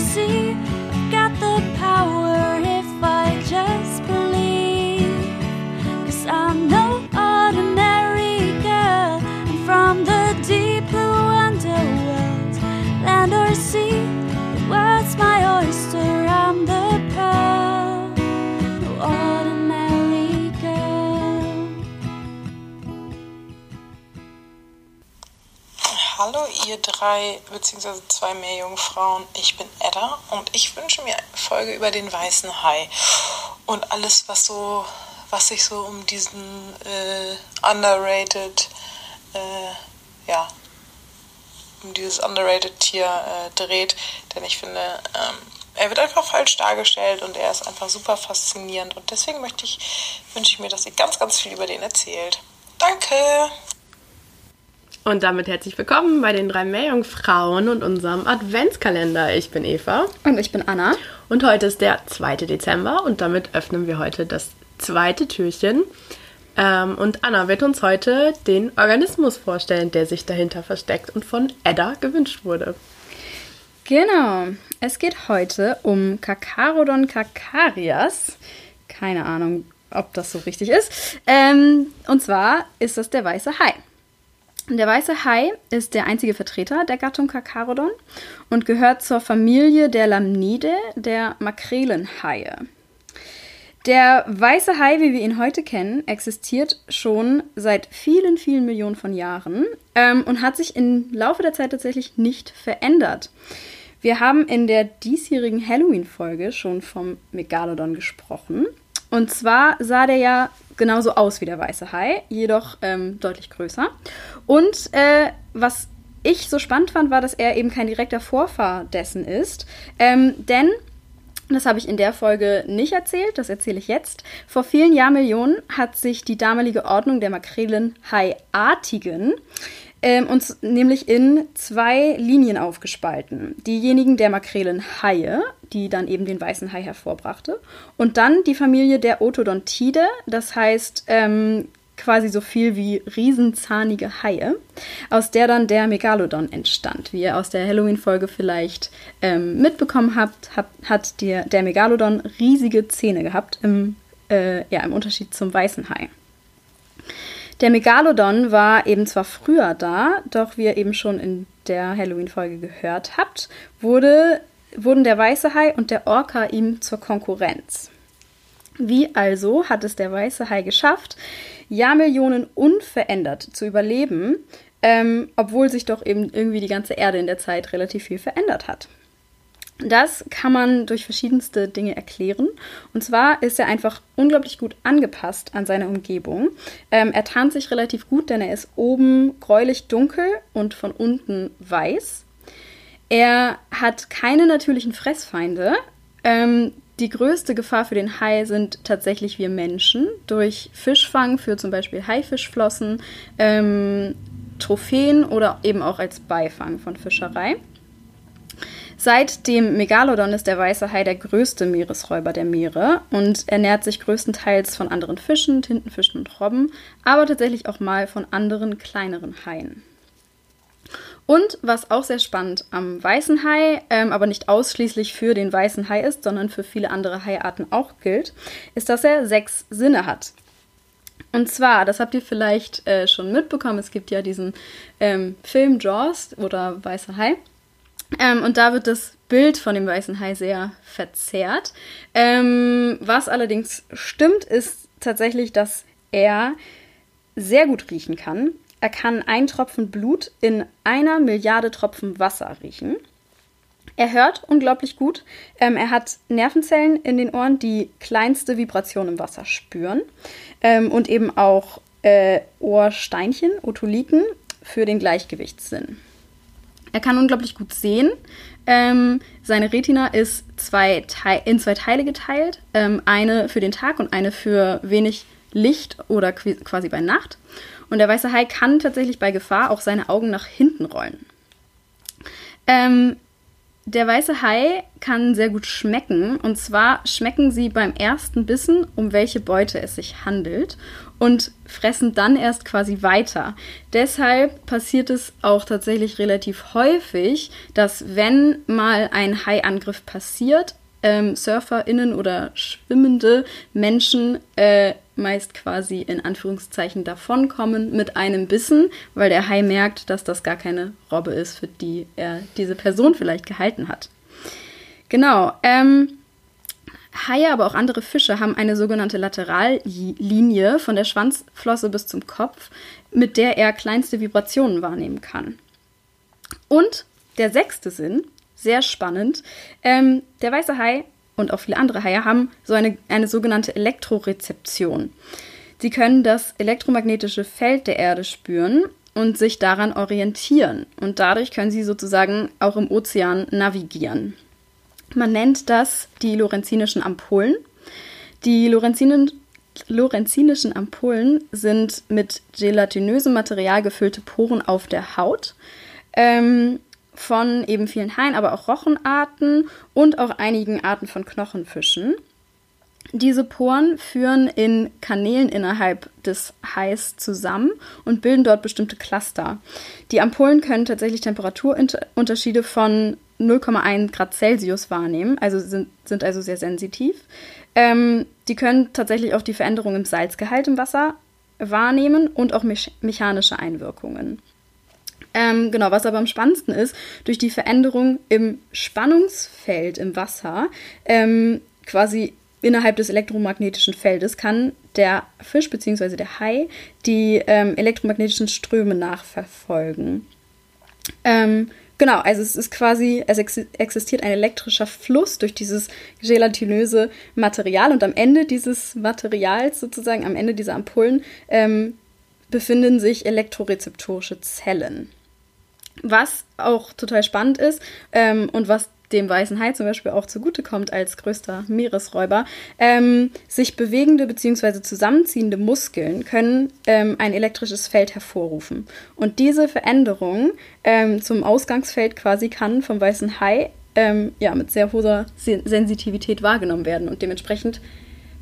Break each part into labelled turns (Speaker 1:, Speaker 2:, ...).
Speaker 1: see ihr drei bzw. zwei Meerjungfrauen, ich bin Edda und ich wünsche mir eine Folge über den weißen Hai und alles, was so, was sich so um diesen äh, underrated, äh, ja, um dieses underrated Tier äh, dreht, denn ich finde, ähm, er wird einfach falsch dargestellt und er ist einfach super faszinierend und deswegen möchte ich, wünsche ich mir, dass ihr ganz, ganz viel über den erzählt. Danke!
Speaker 2: Und damit herzlich willkommen bei den drei Meerjungfrauen und unserem Adventskalender. Ich bin Eva
Speaker 3: Und ich bin Anna.
Speaker 2: und heute ist der 2. Dezember und damit öffnen wir heute das zweite Türchen. Ähm, und Anna wird uns heute den Organismus vorstellen, der sich dahinter versteckt und von Edda gewünscht wurde.
Speaker 3: Genau. Es geht heute um Kakarodon cacarias. Keine Ahnung, ob das so richtig ist. Ähm, und zwar ist das der weiße Hai. Der weiße Hai ist der einzige Vertreter der Gattung Kakarodon und gehört zur Familie der Lamnide, der Makrelenhaie. Der weiße Hai, wie wir ihn heute kennen, existiert schon seit vielen, vielen Millionen von Jahren ähm, und hat sich im Laufe der Zeit tatsächlich nicht verändert. Wir haben in der diesjährigen Halloween-Folge schon vom Megalodon gesprochen. Und zwar sah der ja genauso aus wie der weiße Hai, jedoch ähm, deutlich größer. Und äh, was ich so spannend fand, war, dass er eben kein direkter Vorfahr dessen ist. Ähm, denn das habe ich in der Folge nicht erzählt, das erzähle ich jetzt. Vor vielen Jahrmillionen hat sich die damalige Ordnung der Makrelen-Haiartigen ähm, uns nämlich in zwei Linien aufgespalten. Diejenigen der Makrelenhaie, die dann eben den weißen Hai hervorbrachte, und dann die Familie der Otodontide, das heißt ähm, quasi so viel wie riesenzahnige Haie, aus der dann der Megalodon entstand. Wie ihr aus der Halloween-Folge vielleicht ähm, mitbekommen habt, hat, hat der, der Megalodon riesige Zähne gehabt, im, äh, ja, im Unterschied zum weißen Hai. Der Megalodon war eben zwar früher da, doch wie ihr eben schon in der Halloween-Folge gehört habt, wurde, wurden der weiße Hai und der Orca ihm zur Konkurrenz. Wie also hat es der weiße Hai geschafft, Jahrmillionen unverändert zu überleben, ähm, obwohl sich doch eben irgendwie die ganze Erde in der Zeit relativ viel verändert hat? Das kann man durch verschiedenste Dinge erklären. Und zwar ist er einfach unglaublich gut angepasst an seine Umgebung. Ähm, er tarnt sich relativ gut, denn er ist oben gräulich dunkel und von unten weiß. Er hat keine natürlichen Fressfeinde. Ähm, die größte Gefahr für den Hai sind tatsächlich wir Menschen durch Fischfang für zum Beispiel Haifischflossen, ähm, Trophäen oder eben auch als Beifang von Fischerei. Seit dem Megalodon ist der weiße Hai der größte Meeresräuber der Meere und ernährt sich größtenteils von anderen Fischen, Tintenfischen und Robben, aber tatsächlich auch mal von anderen kleineren Haien. Und was auch sehr spannend am weißen Hai, ähm, aber nicht ausschließlich für den weißen Hai ist, sondern für viele andere Haiarten auch gilt, ist, dass er sechs Sinne hat. Und zwar, das habt ihr vielleicht äh, schon mitbekommen, es gibt ja diesen ähm, Film Jaws oder Weißer Hai. Ähm, und da wird das Bild von dem weißen Hai sehr verzerrt. Ähm, was allerdings stimmt, ist tatsächlich, dass er sehr gut riechen kann. Er kann ein Tropfen Blut in einer Milliarde Tropfen Wasser riechen. Er hört unglaublich gut. Ähm, er hat Nervenzellen in den Ohren, die kleinste Vibration im Wasser spüren. Ähm, und eben auch äh, Ohrsteinchen, Otoliten, für den Gleichgewichtssinn. Er kann unglaublich gut sehen. Ähm, seine Retina ist zwei in zwei Teile geteilt. Ähm, eine für den Tag und eine für wenig Licht oder quasi bei Nacht. Und der weiße Hai kann tatsächlich bei Gefahr auch seine Augen nach hinten rollen. Ähm, der weiße Hai kann sehr gut schmecken. Und zwar schmecken sie beim ersten Bissen, um welche Beute es sich handelt. Und fressen dann erst quasi weiter. Deshalb passiert es auch tatsächlich relativ häufig, dass wenn mal ein Haiangriff passiert, ähm, SurferInnen oder schwimmende Menschen äh, meist quasi in Anführungszeichen davonkommen mit einem Bissen, weil der Hai merkt, dass das gar keine Robbe ist, für die er diese Person vielleicht gehalten hat. Genau. Ähm, Haie, aber auch andere Fische haben eine sogenannte Laterallinie von der Schwanzflosse bis zum Kopf, mit der er kleinste Vibrationen wahrnehmen kann. Und der sechste Sinn, sehr spannend, ähm, der weiße Hai und auch viele andere Haie haben so eine, eine sogenannte Elektrorezeption. Sie können das elektromagnetische Feld der Erde spüren und sich daran orientieren. Und dadurch können sie sozusagen auch im Ozean navigieren. Man nennt das die lorenzinischen Ampullen. Die Lorenzinen, lorenzinischen Ampullen sind mit gelatinösem Material gefüllte Poren auf der Haut. Ähm, von eben vielen Haien, aber auch Rochenarten und auch einigen Arten von Knochenfischen. Diese Poren führen in Kanälen innerhalb des Hais zusammen und bilden dort bestimmte Cluster. Die Ampullen können tatsächlich Temperaturunterschiede von 0,1 Grad Celsius wahrnehmen, also sind, sind also sehr sensitiv. Ähm, die können tatsächlich auch die Veränderung im Salzgehalt im Wasser wahrnehmen und auch me mechanische Einwirkungen. Ähm, genau, was aber am spannendsten ist, durch die Veränderung im Spannungsfeld im Wasser, ähm, quasi innerhalb des elektromagnetischen Feldes, kann der Fisch bzw. der Hai die ähm, elektromagnetischen Ströme nachverfolgen. Genau, also es ist quasi, es existiert ein elektrischer Fluss durch dieses gelatinöse Material und am Ende dieses Materials, sozusagen am Ende dieser Ampullen, ähm, befinden sich elektrorezeptorische Zellen. Was auch total spannend ist ähm, und was dem Weißen Hai zum Beispiel auch zugutekommt als größter Meeresräuber, ähm, sich bewegende bzw. zusammenziehende Muskeln können ähm, ein elektrisches Feld hervorrufen. Und diese Veränderung ähm, zum Ausgangsfeld quasi kann vom Weißen Hai ähm, ja, mit sehr hoher Sensitivität wahrgenommen werden. Und dementsprechend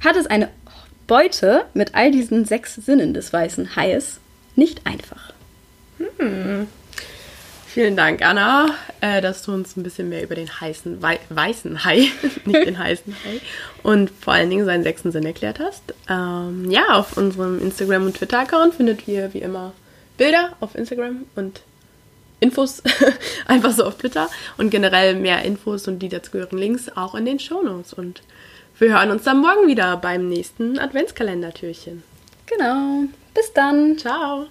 Speaker 3: hat es eine Beute mit all diesen sechs Sinnen des Weißen Hais nicht einfach.
Speaker 2: Hm. Vielen Dank, Anna, äh, dass du uns ein bisschen mehr über den heißen, wei weißen Hai, nicht den heißen Hai, und vor allen Dingen seinen sechsten Sinn erklärt hast. Ähm, ja, auf unserem Instagram- und Twitter-Account findet ihr wie immer Bilder auf Instagram und Infos einfach so auf Twitter und generell mehr Infos und die dazugehörigen Links auch in den Shownotes. Und wir hören uns dann morgen wieder beim nächsten Adventskalender-Türchen.
Speaker 3: Genau. Bis dann.
Speaker 2: Ciao.